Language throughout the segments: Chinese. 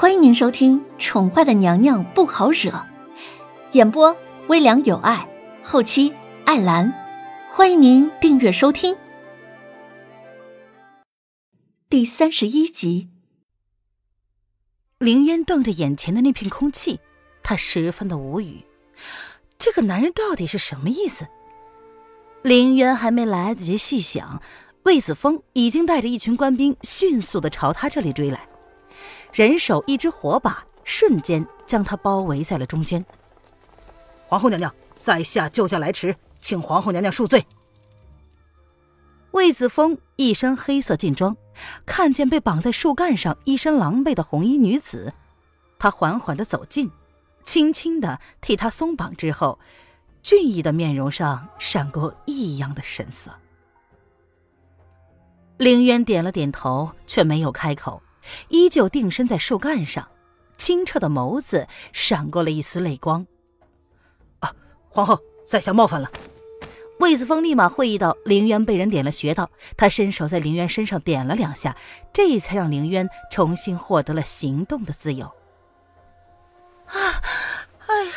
欢迎您收听《宠坏的娘娘不好惹》，演播微凉有爱，后期艾兰。欢迎您订阅收听。第三十一集，林渊瞪着眼前的那片空气，他十分的无语。这个男人到底是什么意思？林渊还没来得及细想，魏子峰已经带着一群官兵迅速的朝他这里追来。人手一支火把，瞬间将他包围在了中间。皇后娘娘，在下救驾来迟，请皇后娘娘恕罪。魏子峰一身黑色劲装，看见被绑在树干上、一身狼狈的红衣女子，他缓缓的走近，轻轻的替她松绑之后，俊逸的面容上闪过异样的神色。凌渊点了点头，却没有开口。依旧定身在树干上，清澈的眸子闪过了一丝泪光。啊，皇后，在下冒犯了。魏子峰立马会意到凌渊被人点了穴道，他伸手在凌渊身上点了两下，这才让凌渊重新获得了行动的自由。啊，哎呀！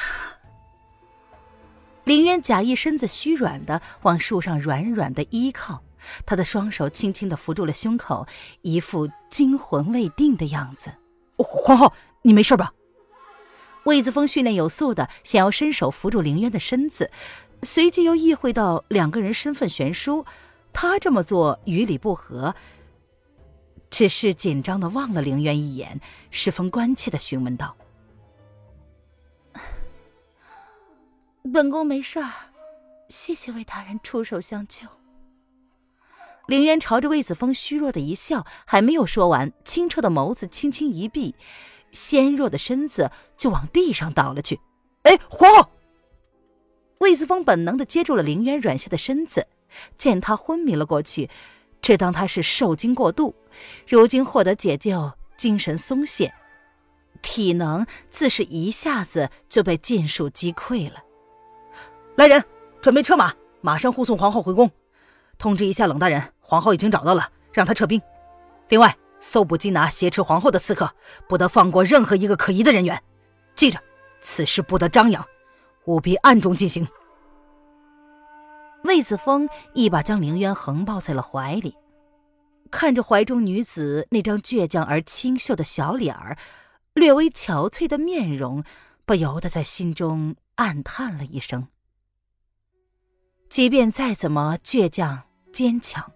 凌渊假意身子虚软的往树上软软的依靠。他的双手轻轻的扶住了胸口，一副惊魂未定的样子。皇后，你没事吧？魏子峰训练有素的想要伸手扶住凌渊的身子，随即又意会到两个人身份悬殊，他这么做与理不合，只是紧张的望了凌渊一眼，十分关切的询问道：“本宫没事儿，谢谢魏大人出手相救。”凌渊朝着魏子峰虚弱的一笑，还没有说完，清澈的眸子轻轻一闭，纤弱的身子就往地上倒了去。哎，皇后！魏子峰本能的接住了凌渊软下的身子，见他昏迷了过去，只当他是受惊过度，如今获得解救，精神松懈，体能自是一下子就被尽数击溃了。来人，准备车马，马上护送皇后回宫。通知一下冷大人，皇后已经找到了，让他撤兵。另外，搜捕缉拿挟持皇后的刺客，不得放过任何一个可疑的人员。记着，此事不得张扬，务必暗中进行。魏子峰一把将凌渊横抱在了怀里，看着怀中女子那张倔强而清秀的小脸儿，略微憔悴的面容，不由得在心中暗叹了一声。即便再怎么倔强。坚强，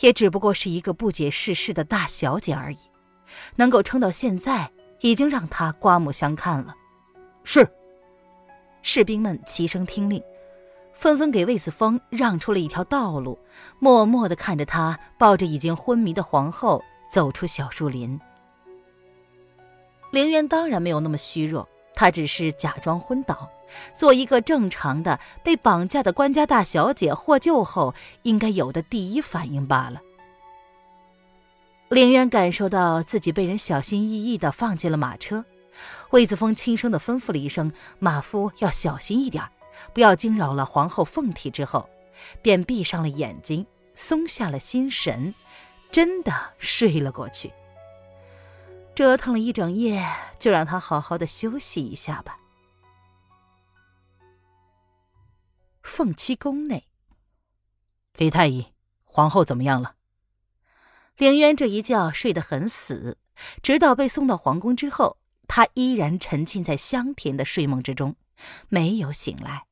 也只不过是一个不解世事的大小姐而已，能够撑到现在，已经让她刮目相看了。是，士兵们齐声听令，纷纷给魏子峰让出了一条道路，默默的看着他抱着已经昏迷的皇后走出小树林。凌渊当然没有那么虚弱，他只是假装昏倒。做一个正常的被绑架的官家大小姐获救后应该有的第一反应罢了。凌渊感受到自己被人小心翼翼的放进了马车，魏子峰轻声的吩咐了一声：“马夫要小心一点，不要惊扰了皇后凤体。”之后，便闭上了眼睛，松下了心神，真的睡了过去。折腾了一整夜，就让他好好的休息一下吧。凤栖宫内，李太医，皇后怎么样了？凌渊这一觉睡得很死，直到被送到皇宫之后，他依然沉浸在香甜的睡梦之中，没有醒来。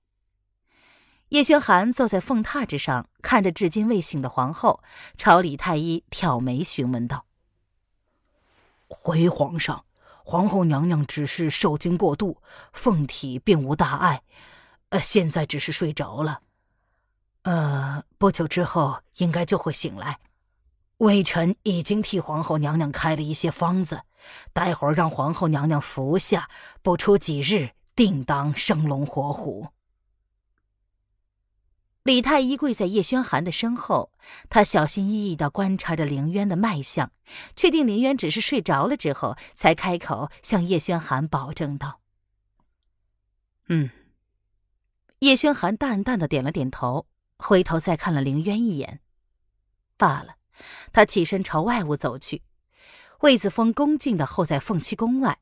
叶轩寒坐在凤榻之上，看着至今未醒的皇后，朝李太医挑眉询问道：“回皇上，皇后娘娘只是受惊过度，凤体并无大碍。”呃，现在只是睡着了，呃，不久之后应该就会醒来。微臣已经替皇后娘娘开了一些方子，待会儿让皇后娘娘服下，不出几日定当生龙活虎。李太医跪在叶轩寒的身后，他小心翼翼的观察着凌渊的脉象，确定凌渊只是睡着了之后，才开口向叶轩寒保证道：“嗯。”叶轩寒淡淡的点了点头，回头再看了凌渊一眼，罢了。他起身朝外屋走去。魏子峰恭敬的候在凤栖宫外，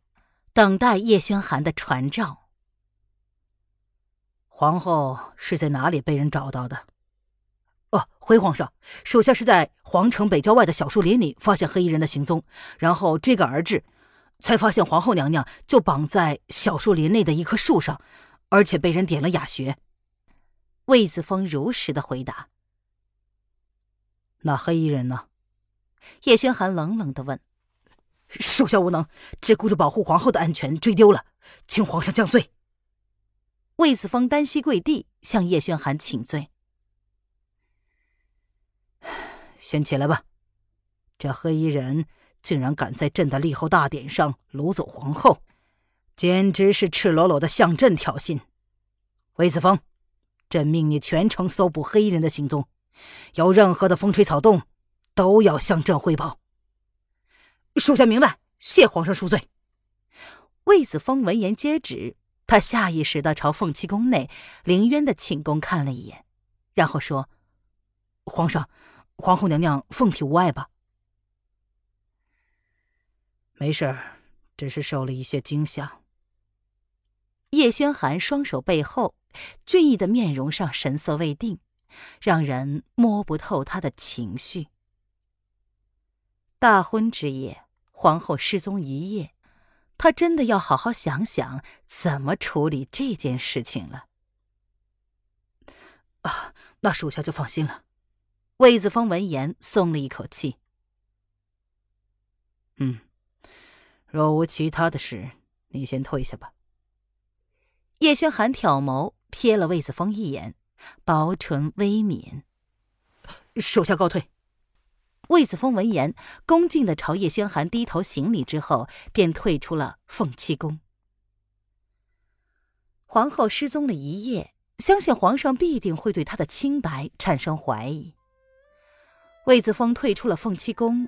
等待叶轩寒的传召。皇后是在哪里被人找到的？哦，回皇上，属下是在皇城北郊外的小树林里发现黑衣人的行踪，然后追赶而至，才发现皇后娘娘就绑在小树林内的一棵树上，而且被人点了哑穴。魏子峰如实的回答。那黑衣人呢？叶轩寒冷冷的问。属下无能，只顾着保护皇后的安全，追丢了，请皇上降罪。魏子峰单膝跪地，向叶轩寒请罪。先起来吧，这黑衣人竟然敢在朕的立后大典上掳走皇后，简直是赤裸裸的向朕挑衅。魏子峰，朕命你全城搜捕黑衣人的行踪，有任何的风吹草动，都要向朕汇报。属下明白，谢皇上恕罪。魏子峰闻言接旨。他下意识的朝凤栖宫内凌渊的寝宫看了一眼，然后说：“皇上，皇后娘娘凤体无碍吧？没事只是受了一些惊吓。”叶轩寒双手背后，俊逸的面容上神色未定，让人摸不透他的情绪。大婚之夜，皇后失踪一夜。他真的要好好想想怎么处理这件事情了。啊，那属下就放心了。魏子峰闻言松了一口气。嗯，若无其他的事，你先退下吧。叶轩寒挑眸瞥了魏子峰一眼，薄唇微抿：“属下告退。”魏子峰闻言，恭敬的朝叶轩寒低头行礼，之后便退出了凤栖宫。皇后失踪了一夜，相信皇上必定会对她的清白产生怀疑。魏子峰退出了凤栖宫，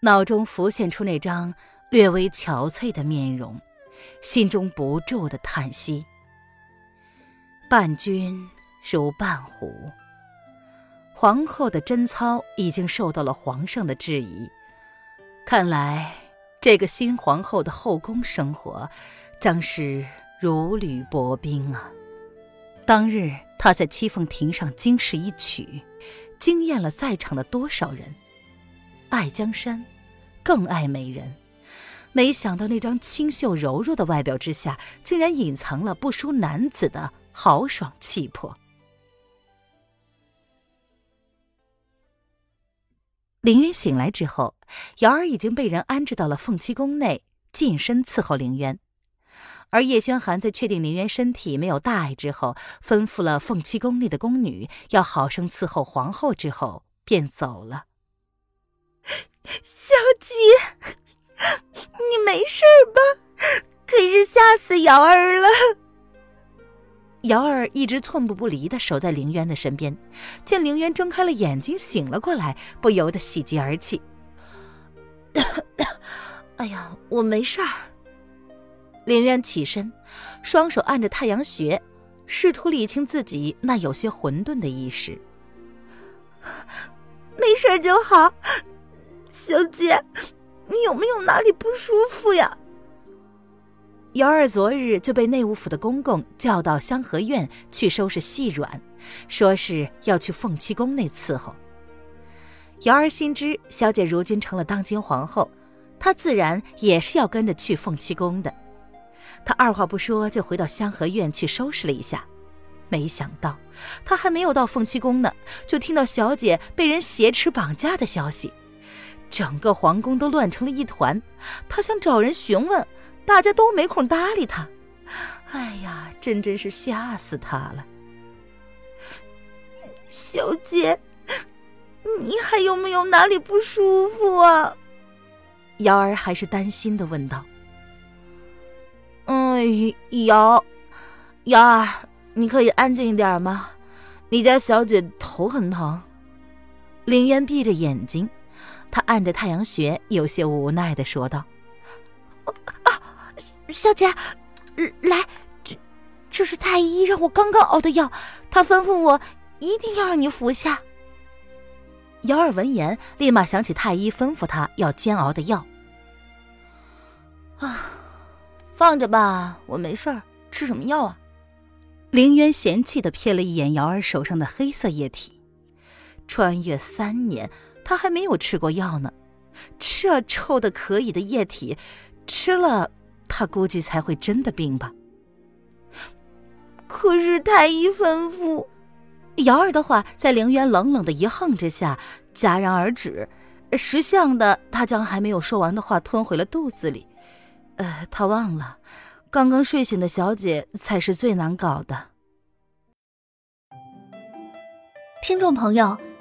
脑中浮现出那张略微憔悴的面容，心中不住的叹息：伴君如伴虎。皇后的贞操已经受到了皇上的质疑，看来这个新皇后的后宫生活将是如履薄冰啊！当日她在七凤亭上惊世一曲，惊艳了在场的多少人？爱江山，更爱美人，没想到那张清秀柔弱的外表之下，竟然隐藏了不输男子的豪爽气魄。凌渊醒来之后，瑶儿已经被人安置到了凤栖宫内，近身伺候凌渊。而叶轩寒在确定凌渊身体没有大碍之后，吩咐了凤栖宫内的宫女要好生伺候皇后之后，便走了。小姐，你没事吧？可是吓死瑶儿了。瑶儿一直寸步不离的守在凌渊的身边，见凌渊睁开了眼睛，醒了过来，不由得喜极而泣。哎呀，我没事儿。凌渊起身，双手按着太阳穴，试图理清自己那有些混沌的意识。没事就好。小姐，你有没有哪里不舒服呀？瑶儿昨日就被内务府的公公叫到香河院去收拾细软，说是要去凤栖宫内伺候。瑶儿心知小姐如今成了当今皇后，她自然也是要跟着去凤栖宫的。她二话不说就回到香河院去收拾了一下，没想到她还没有到凤栖宫呢，就听到小姐被人挟持绑架的消息，整个皇宫都乱成了一团。他想找人询问。大家都没空搭理他，哎呀，真真是吓死他了。小姐，你还有没有哪里不舒服啊？瑶儿还是担心的问道。嗯，瑶，瑶儿，你可以安静一点吗？你家小姐头很疼。林渊闭着眼睛，他按着太阳穴，有些无奈的说道。小姐，来，这这是太医让我刚刚熬的药，他吩咐我一定要让你服下。姚儿闻言，立马想起太医吩咐他要煎熬的药，啊，放着吧，我没事儿。吃什么药啊？凌渊嫌弃的瞥了一眼瑶儿手上的黑色液体，穿越三年，他还没有吃过药呢。这臭的可以的液体，吃了他估计才会真的病吧。可是太医吩咐，瑶儿的话在凌渊冷冷的一横之下戛然而止。识相的他将还没有说完的话吞回了肚子里。呃，他忘了，刚刚睡醒的小姐才是最难搞的。听众朋友，